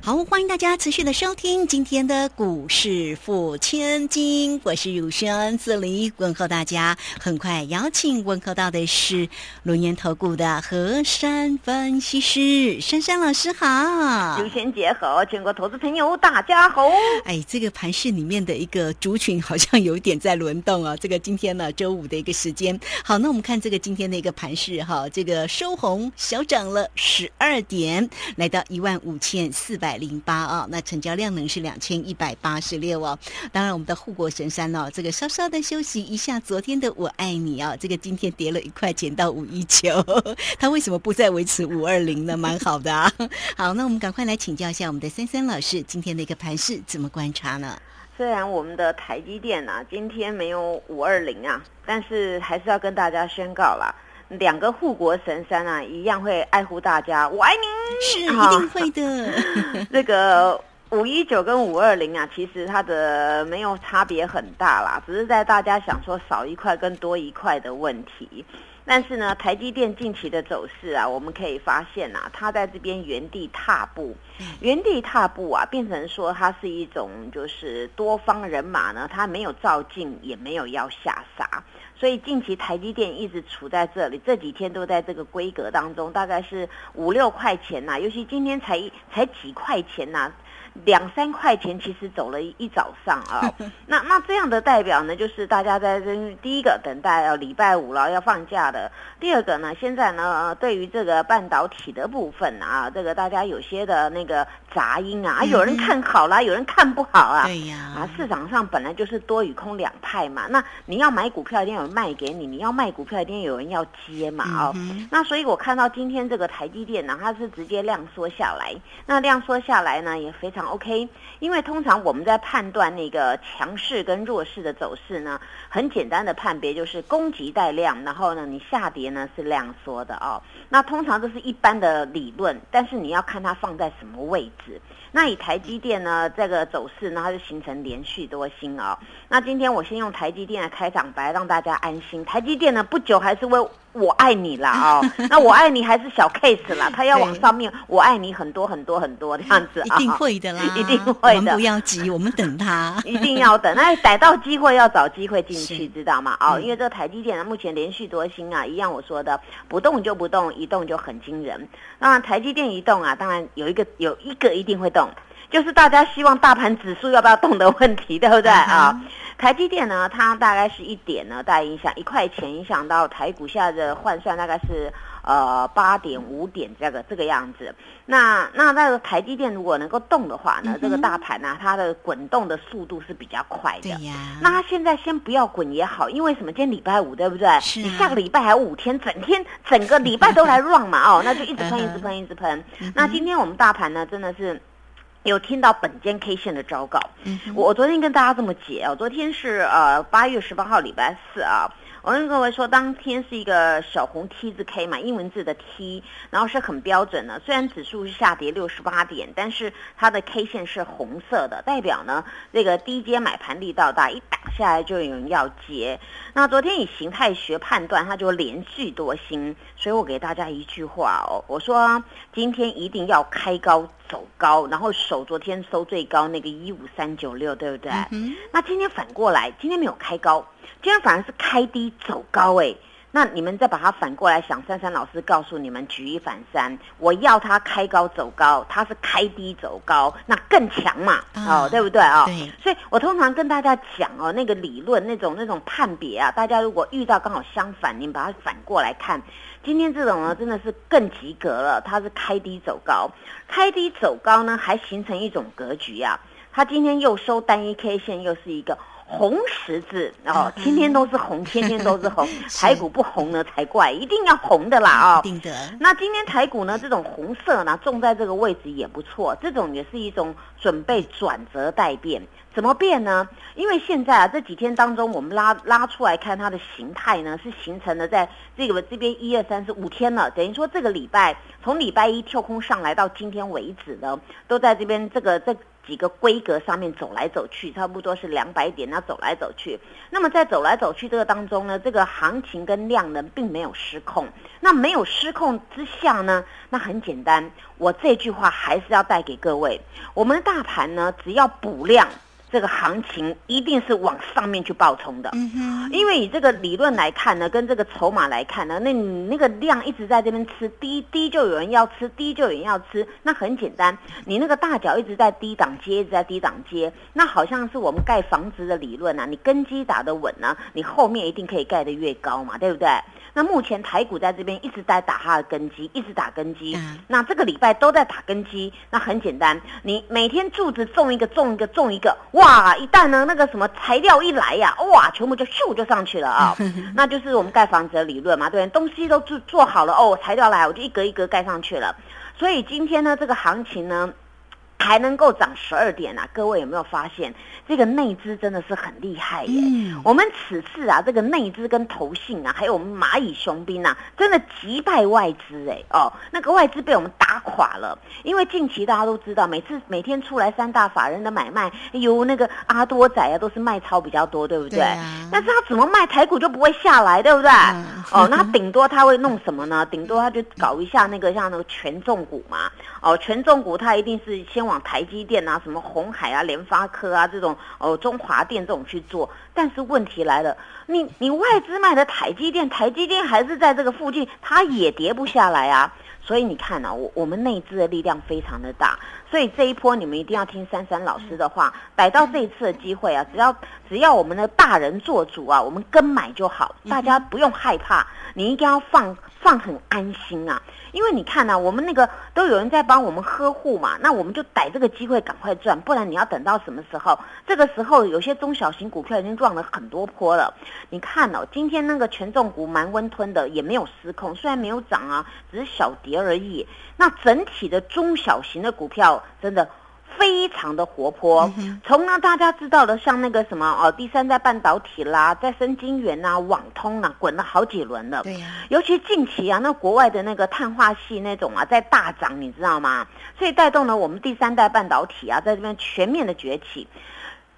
好，欢迎大家持续的收听今天的股市付千金，我是如轩，这里问候大家。很快邀请问候到的是龙岩投顾的何山分析师珊珊老师，好，如轩姐好，全国投资朋友大家好。哎，这个盘市里面的一个族群好像有一点在轮动啊。这个今天呢，周五的一个时间，好，那我们看这个今天的一个盘市哈，这个收红小涨了十二点，来到一万五千四百。百零八啊，那成交量呢是两千一百八十六哦。当然，我们的护国神山哦，这个稍稍的休息一下。昨天的我爱你啊，这个今天跌了一块钱到五一九，它为什么不再维持五二零呢？蛮好的啊。好，那我们赶快来请教一下我们的三三老师，今天的一个盘势怎么观察呢？虽然我们的台积电啊，今天没有五二零啊，但是还是要跟大家宣告了。两个护国神山啊，一样会爱护大家。我爱你，是一定会的。这个五一九跟五二零啊，其实它的没有差别很大啦，只是在大家想说少一块跟多一块的问题。但是呢，台积电近期的走势啊，我们可以发现啊，它在这边原地踏步，原地踏步啊，变成说它是一种就是多方人马呢，它没有照进，也没有要下杀。所以近期台积电一直处在这里，这几天都在这个规格当中，大概是五六块钱呐，尤其今天才才几块钱呐。两三块钱其实走了一早上啊，那那这样的代表呢，就是大家在这第一个等待要礼拜五了要放假的，第二个呢，现在呢对于这个半导体的部分啊，这个大家有些的那个杂音啊，有人看好啦，有人看不好啊，对呀，啊市场上本来就是多与空两派嘛，那你要买股票一定有人卖给你，你要卖股票一定有人要接嘛哦，那所以我看到今天这个台积电呢，它是直接量缩下来，那量缩下来呢也非常。OK，因为通常我们在判断那个强势跟弱势的走势呢，很简单的判别就是攻击带量，然后呢你下跌呢是量缩的哦。那通常这是一般的理论，但是你要看它放在什么位置。那以台积电呢这个走势呢，它是形成连续多星哦。那今天我先用台积电的开场白让大家安心。台积电呢不久还是会。我爱你啦哦，那我爱你还是小 case 啦，他要往上面，我爱你很多很多很多这样子啊，一定会的啦，一定会的，不要急，我们等他，一定要等，那逮到机会要找机会进去，知道吗？哦，因为这个台积电呢，目前连续多星啊，一样我说的，不动就不动，一动就很惊人。那台积电一动啊，当然有一个有一个一定会动，就是大家希望大盘指数要不要动的问题，对不对啊？台积电呢，它大概是一点呢，大概影响一块钱，影响到台股下的换算大概是呃八点五点这个这个样子。那那那个台积电如果能够动的话呢，这个大盘呢，它的滚动的速度是比较快的。那它现在先不要滚也好，因为什么？今天礼拜五对不对？是。你下个礼拜还有五天，整天整个礼拜都来 run 嘛哦，那就一直喷，一直喷，一直喷。那今天我们大盘呢，真的是。有听到本间 K 线的招告，我我昨天跟大家这么解啊，昨天是呃八月十八号礼拜四啊，我跟各位说，当天是一个小红 T 字 K 嘛，英文字的 T，然后是很标准的，虽然指数是下跌六十八点，但是它的 K 线是红色的，代表呢这个低阶买盘力道大，一打下来就有人要接。那昨天以形态学判断，它就连续多星，所以我给大家一句话哦，我说今天一定要开高。走高，然后守昨天收最高那个一五三九六，对不对？那今天反过来，今天没有开高，今天反而是开低走高，哎，那你们再把它反过来想，珊珊老师告诉你们举一反三，我要它开高走高，它是开低走高，那更强嘛，哦，对不对啊？对，所以我通常跟大家讲哦，那个理论那种那种判别啊，大家如果遇到刚好相反，你们把它反过来看。今天这种呢，真的是更及格了。它是开低走高，开低走高呢，还形成一种格局啊。它今天又收单一 K 线，又是一个红十字哦，天天都是红，天天都是红，台股不红呢才怪，一定要红的啦啊！定的。那今天台股呢，这种红色呢，种在这个位置也不错，这种也是一种准备转折待变。怎么变呢？因为现在啊，这几天当中，我们拉拉出来看它的形态呢，是形成了在这个这边一二三四五天了，等于说这个礼拜从礼拜一跳空上来到今天为止呢，都在这边这个这几个规格上面走来走去，差不多是两百点那走来走去。那么在走来走去这个当中呢，这个行情跟量能并没有失控。那没有失控之下呢，那很简单，我这句话还是要带给各位，我们的大盘呢，只要补量。这个行情一定是往上面去爆冲的，因为以这个理论来看呢，跟这个筹码来看呢，那你那个量一直在这边吃低低，就有人要吃低，就有人要吃。那很简单，你那个大脚一直在低档接，一直在低档接，那好像是我们盖房子的理论啊，你根基打得稳呢，你后面一定可以盖得越高嘛，对不对？那目前台股在这边一直在打它的根基，一直打根基。那这个礼拜都在打根基。那很简单，你每天柱子种一个，种一个，种一个，哇！一旦呢那个什么材料一来呀，哇，全部就咻就上去了啊！那就是我们盖房子的理论嘛，对东西都做做好了哦，材料来我就一格一格盖上去了。所以今天呢，这个行情呢。还能够涨十二点啊！各位有没有发现这个内资真的是很厉害耶？我们此次啊，这个内资跟投信啊，还有我们蚂蚁雄兵啊，真的击败外资哎哦，那个外资被我们打垮了。因为近期大家都知道，每次每天出来三大法人的买卖，由那个阿多仔啊，都是卖超比较多，对不对？但是他怎么卖台股就不会下来，对不对？哦，那顶多他会弄什么呢？顶多他就搞一下那个像那个权重股嘛。哦，权重股它一定是先往台积电啊、什么红海啊、联发科啊这种哦、中华电这种去做。但是问题来了，你你外资卖的台积电，台积电还是在这个附近，它也跌不下来啊。所以你看呢，我我们内资的力量非常的大。所以这一波你们一定要听珊珊老师的话，逮到这一次的机会啊，只要只要我们的大人做主啊，我们跟买就好，大家不用害怕，你一定要放放很安心啊。因为你看呢，我们那个都有人在帮我们呵护嘛，那我们就逮这个机会赶快赚，不然你要等到什么时候？这个时候有些中小型股票已经赚了很多波了。你看哦，今天那个权重股蛮温吞的，也没有失控，虽然没有涨啊，只是小跌而已。那整体的中小型的股票真的。非常的活泼，从呢大家知道的，像那个什么哦，第三代半导体啦，再生晶圆呐，网通啊，滚了好几轮了。对呀，尤其近期啊，那国外的那个碳化系那种啊，在大涨，你知道吗？所以带动了我们第三代半导体啊，在这边全面的崛起。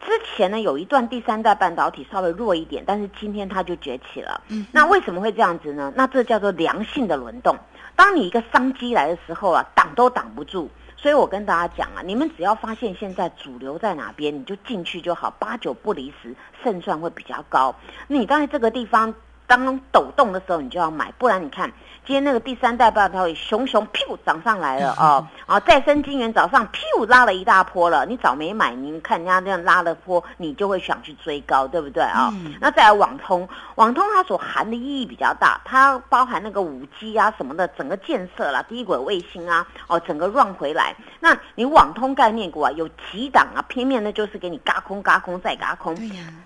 之前呢，有一段第三代半导体稍微弱一点，但是今天它就崛起了。嗯，那为什么会这样子呢？那这叫做良性的轮动。当你一个商机来的时候啊，挡都挡不住。所以我跟大家讲啊，你们只要发现现在主流在哪边，你就进去就好，八九不离十，胜算会比较高。那你在这个地方当抖动的时候，你就要买，不然你看。今天那个第三代半导体熊熊噗涨上来了 哦，啊再生金源早上噗拉了一大波了，你早没买，你看人家这样拉了波，你就会想去追高，对不对啊？那再来网通，网通它所含的意义比较大，它包含那个五 G 啊什么的整个建设啦，低轨卫星啊，哦整个 run 回来，那你网通概念股啊有几档啊，偏面呢就是给你嘎空嘎空再嘎空，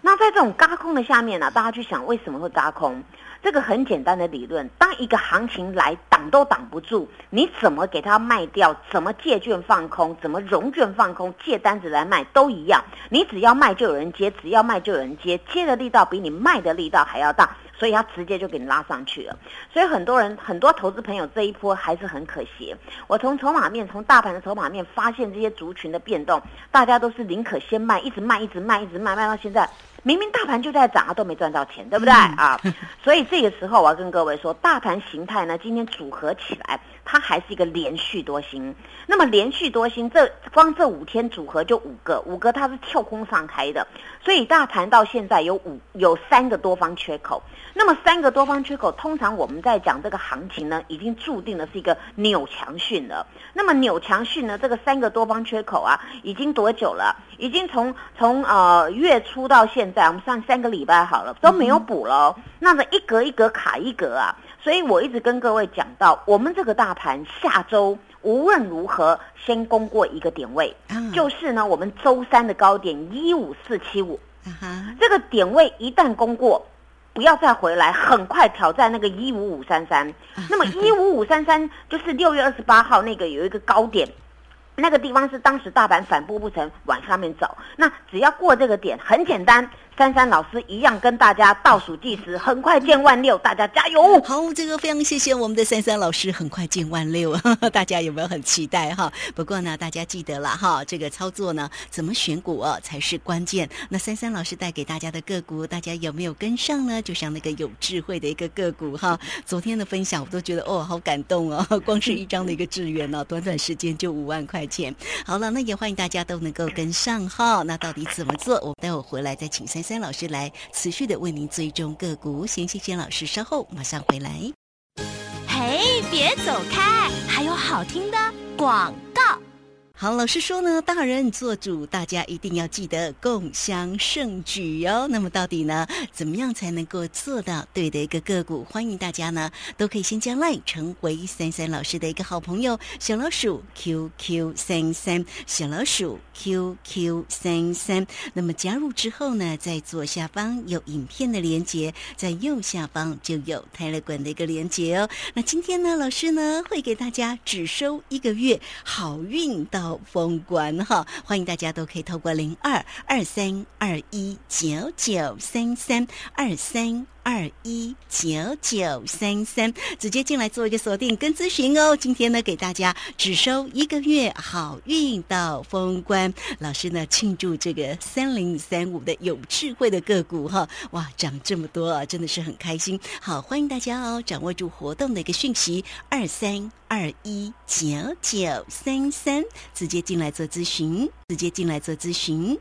那在这种嘎空的下面呢，大家去想为什么会嘎空？这个很简单的理论，当一个行情来挡都挡不住，你怎么给它卖掉？怎么借券放空？怎么融券放空？借单子来卖都一样，你只要卖就有人接，只要卖就有人接，接的力道比你卖的力道还要大，所以它直接就给你拉上去了。所以很多人很多投资朋友这一波还是很可惜。我从筹码面，从大盘的筹码面发现这些族群的变动，大家都是宁可先卖，一直卖，一直卖，一直卖，卖到现在。明明大盘就在涨啊，都没赚到钱，对不对啊？所以这个时候我要跟各位说，大盘形态呢，今天组合起来，它还是一个连续多星。那么连续多星，这光这五天组合就五个，五个它是跳空上开的，所以大盘到现在有五有三个多方缺口。那么三个多方缺口，通常我们在讲这个行情呢，已经注定的是一个扭强讯了。那么扭强讯呢，这个三个多方缺口啊，已经多久了？已经从从呃月初到现在，我们上三个礼拜好了，都没有补了。那么一格一格卡一格啊，所以我一直跟各位讲到，我们这个大盘下周无论如何先攻过一个点位，就是呢我们周三的高点一五四七五。这个点位一旦攻过，不要再回来，很快挑战那个一五五三三。那么一五五三三 就是六月二十八号那个有一个高点。那个地方是当时大盘反步不成往上面走，那只要过这个点，很简单。珊珊老师一样跟大家倒数计时，很快见万六，大家加油！好，这个非常谢谢我们的珊珊老师，很快见万六，大家有没有很期待哈？不过呢，大家记得了哈，这个操作呢，怎么选股啊才是关键。那珊珊老师带给大家的个股，大家有没有跟上呢？就像那个有智慧的一个个股哈，昨天的分享我都觉得哦，好感动哦，光是一张的一个智源呢，短短时间就五万块钱。好了，那也欢迎大家都能够跟上哈。那到底怎么做？我待会回来再请珊。三老师来持续的为您追踪个股，先谢谢老师，稍后马上回来。嘿，别走开，还有好听的广。好，老师说呢，大人做主，大家一定要记得共襄盛举哦。那么到底呢，怎么样才能够做到对的一个个股？欢迎大家呢，都可以先加 line 成为三三老师的一个好朋友，小老鼠 QQ 三三，小老鼠 QQ 三三。那么加入之后呢，在左下方有影片的连接，在右下方就有泰勒管的一个连接哦。那今天呢，老师呢会给大家只收一个月好运到。封关哈，欢迎大家都可以透过零二二三二一九九三三二三。二一九九三三，直接进来做一个锁定跟咨询哦。今天呢，给大家只收一个月好运到封关。老师呢，庆祝这个三零三五的有智慧的个股哈，哇，涨这么多啊，真的是很开心。好，欢迎大家哦，掌握住活动的一个讯息，二三二一九九三三，直接进来做咨询，直接进来做咨询。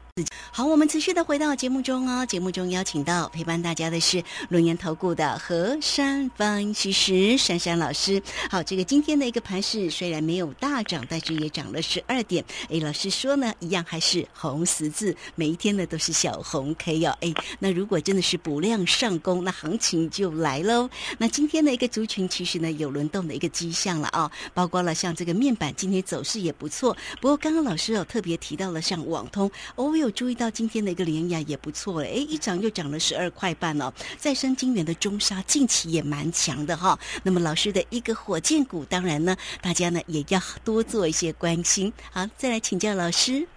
好，我们持续的回到节目中哦。节目中邀请到陪伴大家的是轮岩投顾的何山分析师珊珊老师。好，这个今天的一个盘势虽然没有大涨，但是也涨了十二点。哎，老师说呢，一样还是红十字，每一天呢都是小红 K 哦。哎，那如果真的是补量上攻，那行情就来喽。那今天的一个族群其实呢有轮动的一个迹象了啊，包括了像这个面板今天走势也不错。不过刚刚老师有特别提到了像网通，哦。有注意到今天的一个连压也不错哎，一涨就涨了十二块半哦。再生金源的中沙近期也蛮强的哈。那么老师的一个火箭股，当然呢，大家呢也要多做一些关心。好，再来请教老师，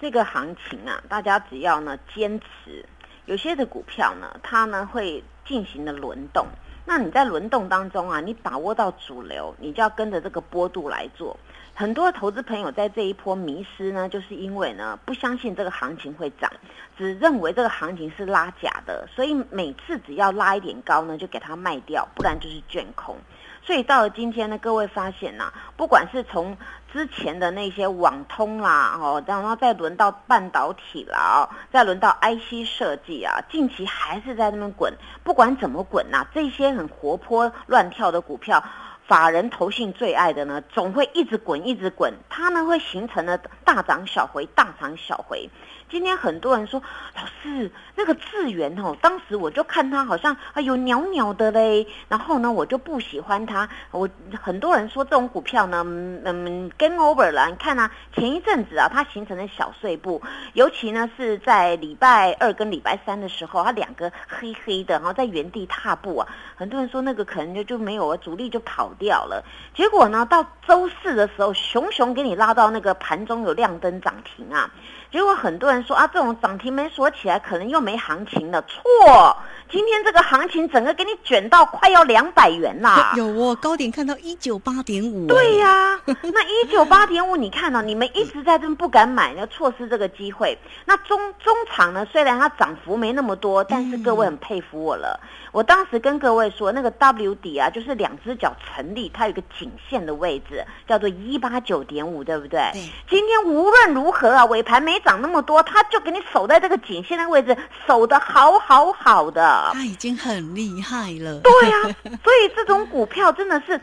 这个行情啊，大家只要呢坚持，有些的股票呢，它呢会进行的轮动。那你在轮动当中啊，你把握到主流，你就要跟着这个波度来做。很多投资朋友在这一波迷失呢，就是因为呢不相信这个行情会涨，只认为这个行情是拉假的，所以每次只要拉一点高呢，就给它卖掉，不然就是卷空。所以到了今天呢，各位发现呐，不管是从之前的那些网通啦，哦，然后再轮到半导体啦，哦，再轮到 IC 设计啊，近期还是在那边滚，不管怎么滚呐，这些很活泼乱跳的股票。法人投信最爱的呢，总会一直滚，一直滚，它呢会形成了大涨小回，大涨小回。今天很多人说，老师那个智源哦，当时我就看它好像啊有袅袅的嘞，然后呢我就不喜欢它。我很多人说这种股票呢，嗯，game over 了。你看啊，前一阵子啊，它形成了小碎步，尤其呢是在礼拜二跟礼拜三的时候，它两个黑黑的，然后在原地踏步啊。很多人说那个可能就就没有了，主力就跑掉了。结果呢，到周四的时候，熊熊给你拉到那个盘中有亮灯涨停啊。结果很多人说啊，这种涨停没锁起来，可能又没行情了。错，今天这个行情整个给你卷到快要两百元啦。有哦，高点看到一九八点五。对呀，那一九八点五，你看哦？你们一直在这不敢买，要错失这个机会。那中中场呢？虽然它涨幅没那么多，但是各位很佩服我了。我当时跟各位说，那个 W 底啊，就是两只脚成立，它有个颈线的位置，叫做一八九点五，对不对？对。今天无论如何啊，尾盘没涨那么多，它就给你守在这个颈线的位置，守的好好好的。它已经很厉害了。对呀，所以这种股票真的是。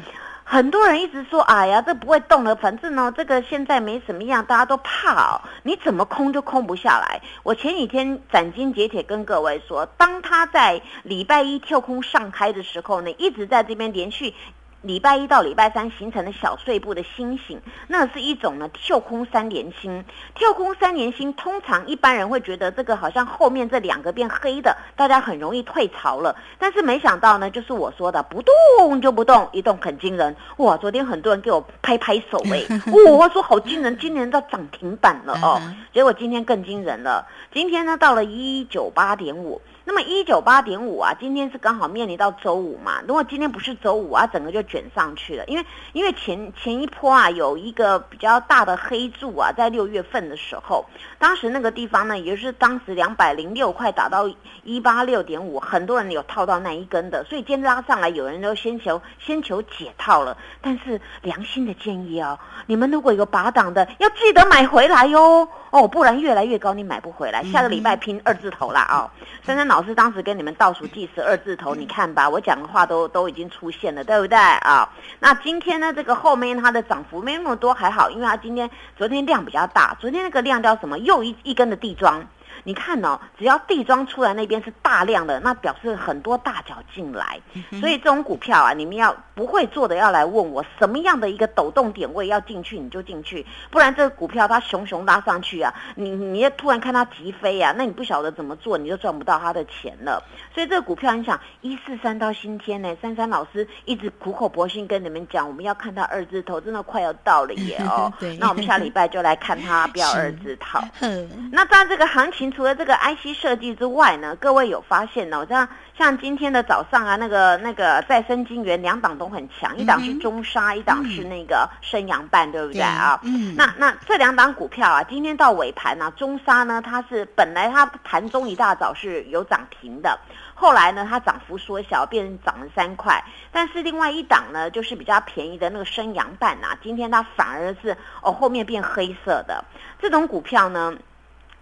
很多人一直说：“哎呀，这不会动了，反正呢，这个现在没什么样，大家都怕，你怎么空就空不下来。”我前几天斩钉截铁跟各位说，当他在礼拜一跳空上开的时候呢，一直在这边连续。礼拜一到礼拜三形成的小碎步的星形，那是一种呢跳空三连星。跳空三连星通常一般人会觉得这个好像后面这两个变黑的，大家很容易退潮了。但是没想到呢，就是我说的不动就不动，一动很惊人。哇，昨天很多人给我拍拍手哎，我说好惊人，今年到涨停板了哦。结果今天更惊人了，今天呢到了一九八点五。那么一九八点五啊，今天是刚好面临到周五嘛。如果今天不是周五啊，整个就卷上去了。因为因为前前一波啊，有一个比较大的黑柱啊，在六月份的时候，当时那个地方呢，也就是当时两百零六块打到一八六点五，很多人有套到那一根的，所以今天拉上来，有人都先求先求解套了。但是良心的建议哦，你们如果有拔档的，要记得买回来哟。哦，不然越来越高，你买不回来。下个礼拜拼二字头啦哦！珊珊老老师当时跟你们倒数第十二字头，你看吧，我讲的话都都已经出现了，对不对啊？那今天呢，这个后面它的涨幅没那么多，还好，因为它今天昨天量比较大，昨天那个量叫什么？又一一根的地桩。你看哦，只要地庄出来那边是大量的，那表示很多大脚进来，所以这种股票啊，你们要不会做的要来问我什么样的一个抖动点位要进去，你就进去，不然这个股票它熊熊拉上去啊，你你要突然看它急飞啊，那你不晓得怎么做，你就赚不到它的钱了。所以这个股票，你想一四三到新天呢，珊珊老师一直苦口婆心跟你们讲，我们要看到二字头，真的快要到了耶哦。那我们下礼拜就来看它不要二字头。那在这个行情。除了这个 IC 设计之外呢，各位有发现呢？像像今天的早上啊，那个那个再生晶圆两档都很强，一档是中沙，一档是那个升阳半，对不对啊？嗯。那那这两档股票啊，今天到尾盘呢，中沙呢，它是本来它盘中一大早是有涨停的，后来呢，它涨幅缩小，变涨了三块。但是另外一档呢，就是比较便宜的那个升阳半啊，今天它反而是哦后面变黑色的这种股票呢。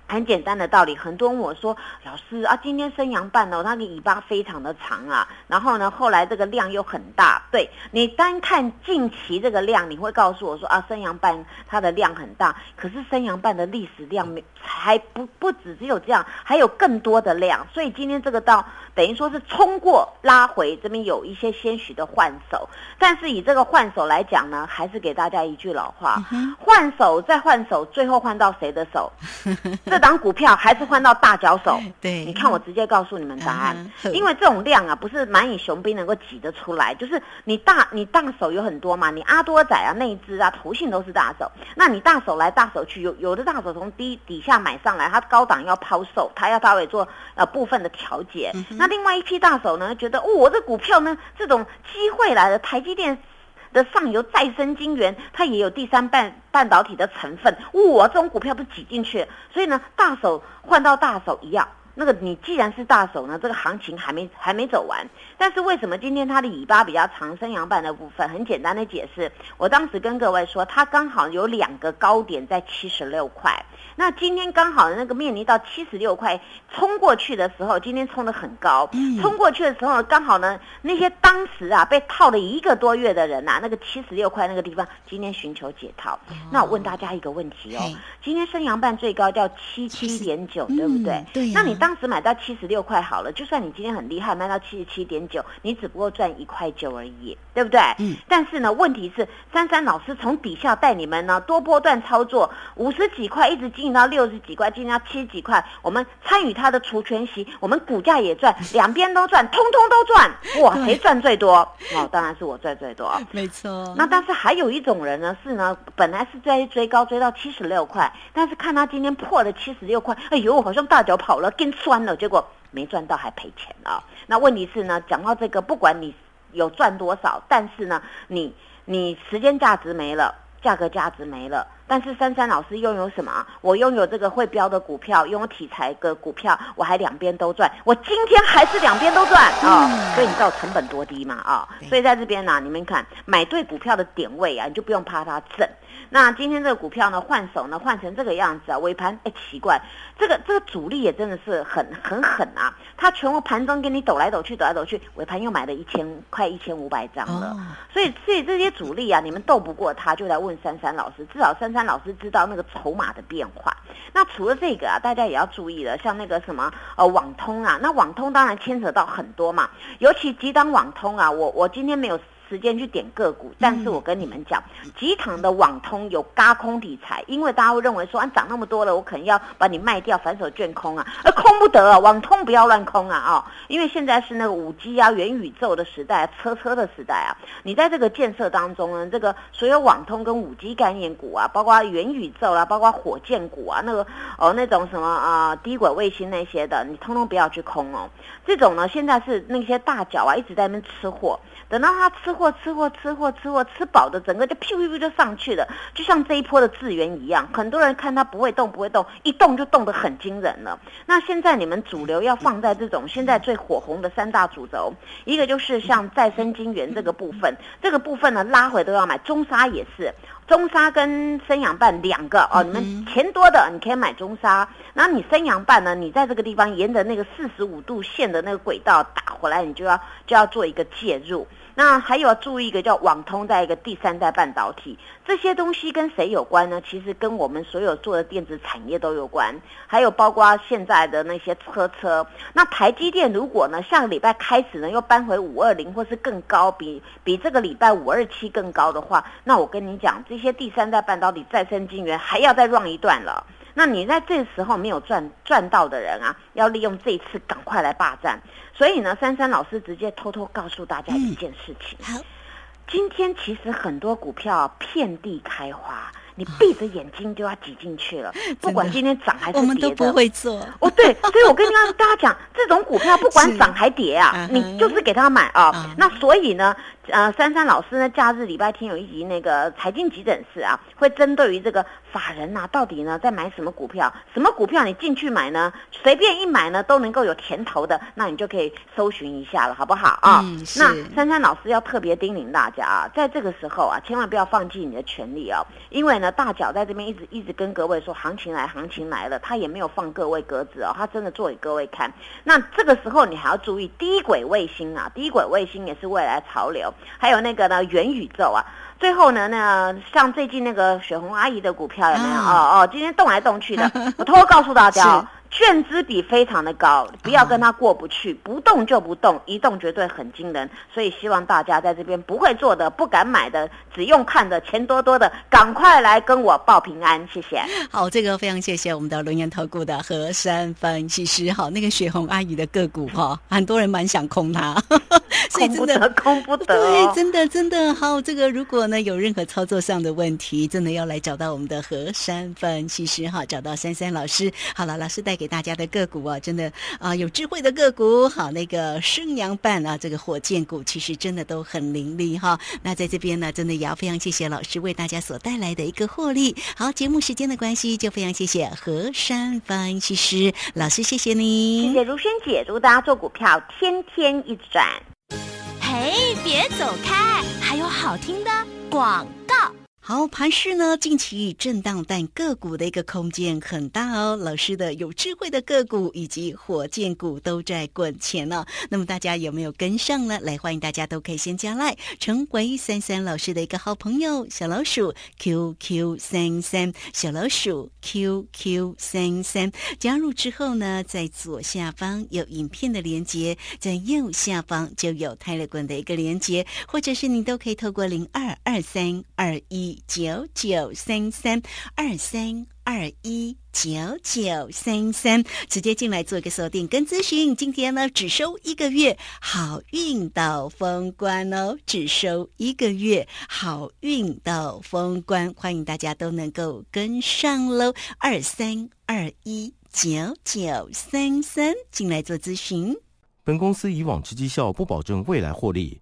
很简单的道理，很多人我说老师啊，今天升阳半哦，它的尾巴非常的长啊，然后呢，后来这个量又很大，对你单看近期这个量，你会告诉我说啊，升阳半它的量很大，可是升阳半的历史量没还不不止只有这样，还有更多的量，所以今天这个到等于说是冲过拉回，这边有一些些许的换手，但是以这个换手来讲呢，还是给大家一句老话，换手再换手，最后换到谁的手？这档股票还是换到大脚手，对，你看我直接告诉你们答案，因为这种量啊，不是蚂蚁雄兵能够挤得出来，就是你大你大手有很多嘛，你阿多仔啊、内资啊、投信都是大手，那你大手来大手去，有有的大手从低底下买上来，他高档要抛售，他要稍微做呃部分的调节，那另外一批大手呢，觉得哦，我这股票呢，这种机会来了，台积电。的上游再生晶圆，它也有第三半半导体的成分，我，这种股票都挤进去，所以呢，大手换到大手一样。那个你既然是大手呢，这个行情还没还没走完，但是为什么今天它的尾巴比较长，升阳板的部分很简单的解释，我当时跟各位说，它刚好有两个高点在七十六块。那今天刚好那个面临到七十六块冲过去的时候，今天冲的很高，冲过去的时候刚好呢，那些当时啊被套了一个多月的人呐，那个七十六块那个地方，今天寻求解套。那我问大家一个问题哦，今天升阳半最高叫七七点九，对不对？对。那你当时买到七十六块好了，就算你今天很厉害，卖到七十七点九，你只不过赚一块九而已，对不对？嗯。但是呢，问题是珊珊老师从底下带你们呢多波段操作，五十几块一直进。到六十几块，经营到七十几块，我们参与他的除权息，我们股价也赚，两边都赚，通通都赚，哇，谁赚最多？哦，当然是我赚最多。没错。那但是还有一种人呢，是呢，本来是在追高追到七十六块，但是看他今天破了七十六块，哎呦，好像大脚跑了，跟酸了，结果没赚到还赔钱了。那问题是呢，讲到这个，不管你有赚多少，但是呢，你你时间价值没了，价格价值没了。但是珊珊老师拥有什么？我拥有这个会标的股票，拥有题材的股票，我还两边都赚。我今天还是两边都赚啊！所以你知道成本多低嘛？啊！所以在这边呢，你们看买对股票的点位啊，你就不用怕它震。那今天这个股票呢，换手呢换成这个样子啊，尾盘哎奇怪，这个这个主力也真的是很很狠啊！他全部盘中给你抖来抖去，抖来抖去，尾盘又买了一千快一千五百张了。所以所以这些主力啊，你们斗不过他，就来问珊珊老师，至少珊。三老师知道那个筹码的变化。那除了这个啊，大家也要注意了，像那个什么呃网通啊，那网通当然牵扯到很多嘛，尤其几档网通啊，我我今天没有。时间去点个股，但是我跟你们讲，几场的网通有嘎空题材，因为大家会认为说，啊涨那么多了，我可能要把你卖掉，反手卷空啊，而空不得啊，网通不要乱空啊啊，因为现在是那个五 G 啊、元宇宙的时代，车车的时代啊，你在这个建设当中呢，这个所有网通跟五 G 概念股啊，包括元宇宙啦，包括火箭股啊，那个哦那种什么啊低轨卫星那些的，你通通不要去空哦，这种呢，现在是那些大脚啊一直在那边吃货。等到他吃货、吃货、吃货、吃货吃饱的，整个就噗噗噗就上去了，就像这一波的资源一样。很多人看他不会动，不会动，一动就动得很惊人了。那现在你们主流要放在这种现在最火红的三大主轴，一个就是像再生晶圆这个部分，这个部分呢拉回都要买，中沙也是。中沙跟生阳半两个哦，你们钱多的你可以买中沙，然后你生阳半呢，你在这个地方沿着那个四十五度线的那个轨道打回来，你就要就要做一个介入。那还有要注意一个叫网通，在一个第三代半导体，这些东西跟谁有关呢？其实跟我们所有做的电子产业都有关，还有包括现在的那些车车。那台积电如果呢，下个礼拜开始呢，又搬回五二零或是更高，比比这个礼拜五二七更高的话，那我跟你讲，这些第三代半导体再生晶圆还要再 run 一段了。那你在这时候没有赚赚到的人啊，要利用这一次赶快来霸占。所以呢，珊珊老师直接偷偷告诉大家一件事情：好，今天其实很多股票遍地开花，你闭着眼睛就要挤进去了。不管今天涨还是跌我们都不会做。哦，对，所以我跟大家讲，这种股票不管 涨还跌啊，你就是给他买啊。那所以呢？呃，珊珊老师呢，假日礼拜天有一集那个财经急诊室啊，会针对于这个法人呐，到底呢在买什么股票，什么股票你进去买呢？随便一买呢都能够有甜头的，那你就可以搜寻一下了，好不好啊？那珊珊老师要特别叮咛大家啊，在这个时候啊，千万不要放弃你的权利哦，因为呢，大脚在这边一直一直跟各位说行情来，行情来了，他也没有放各位鸽子哦，他真的做给各位看。那这个时候你还要注意低轨卫星啊，低轨卫星也是未来潮流。还有那个呢，元宇宙啊，最后呢，那像最近那个雪红阿姨的股票有没有？哦哦，今天动来动去的，我偷偷告诉大家。券资比非常的高，不要跟他过不去，不动就不动，一动绝对很惊人。所以希望大家在这边不会做的、不敢买的、只用看的、钱多多的，赶快来跟我报平安，谢谢。好，这个非常谢谢我们的轮研投顾的何山分析师。好，那个雪红阿姨的个股哈，很多人蛮想空它，所以真的空不得，对，真的真的好。这个如果呢有任何操作上的问题，真的要来找到我们的何山分析师哈，找到珊珊老师。好了，老师带给。大家的个股啊，真的啊，有智慧的个股，好，那个升阳半啊，这个火箭股其实真的都很凌厉哈。那在这边呢，真的也要非常谢谢老师为大家所带来的一个获利。好，节目时间的关系，就非常谢谢何山分析师老师，谢谢你，谢谢如萱姐，祝大家做股票天天一直赚。嘿，别走开，还有好听的广告。好，盘市呢近期震荡，但个股的一个空间很大哦。老师的有智慧的个股以及火箭股都在滚钱呢。那么大家有没有跟上呢？来，欢迎大家都可以先加来，成为三三老师的一个好朋友。小老鼠 QQ 三三，小老鼠 QQ 三三，加入之后呢，在左下方有影片的连接，在右下方就有泰勒滚的一个连接，或者是你都可以透过零二二三二一。九九三三二三二一九九三三，直接进来做一个锁定跟咨询。今天呢，只收一个月，好运到封关哦！只收一个月，好运到封关，欢迎大家都能够跟上喽！二三二一九九三三，进来做咨询。本公司以往之绩效不保证未来获利。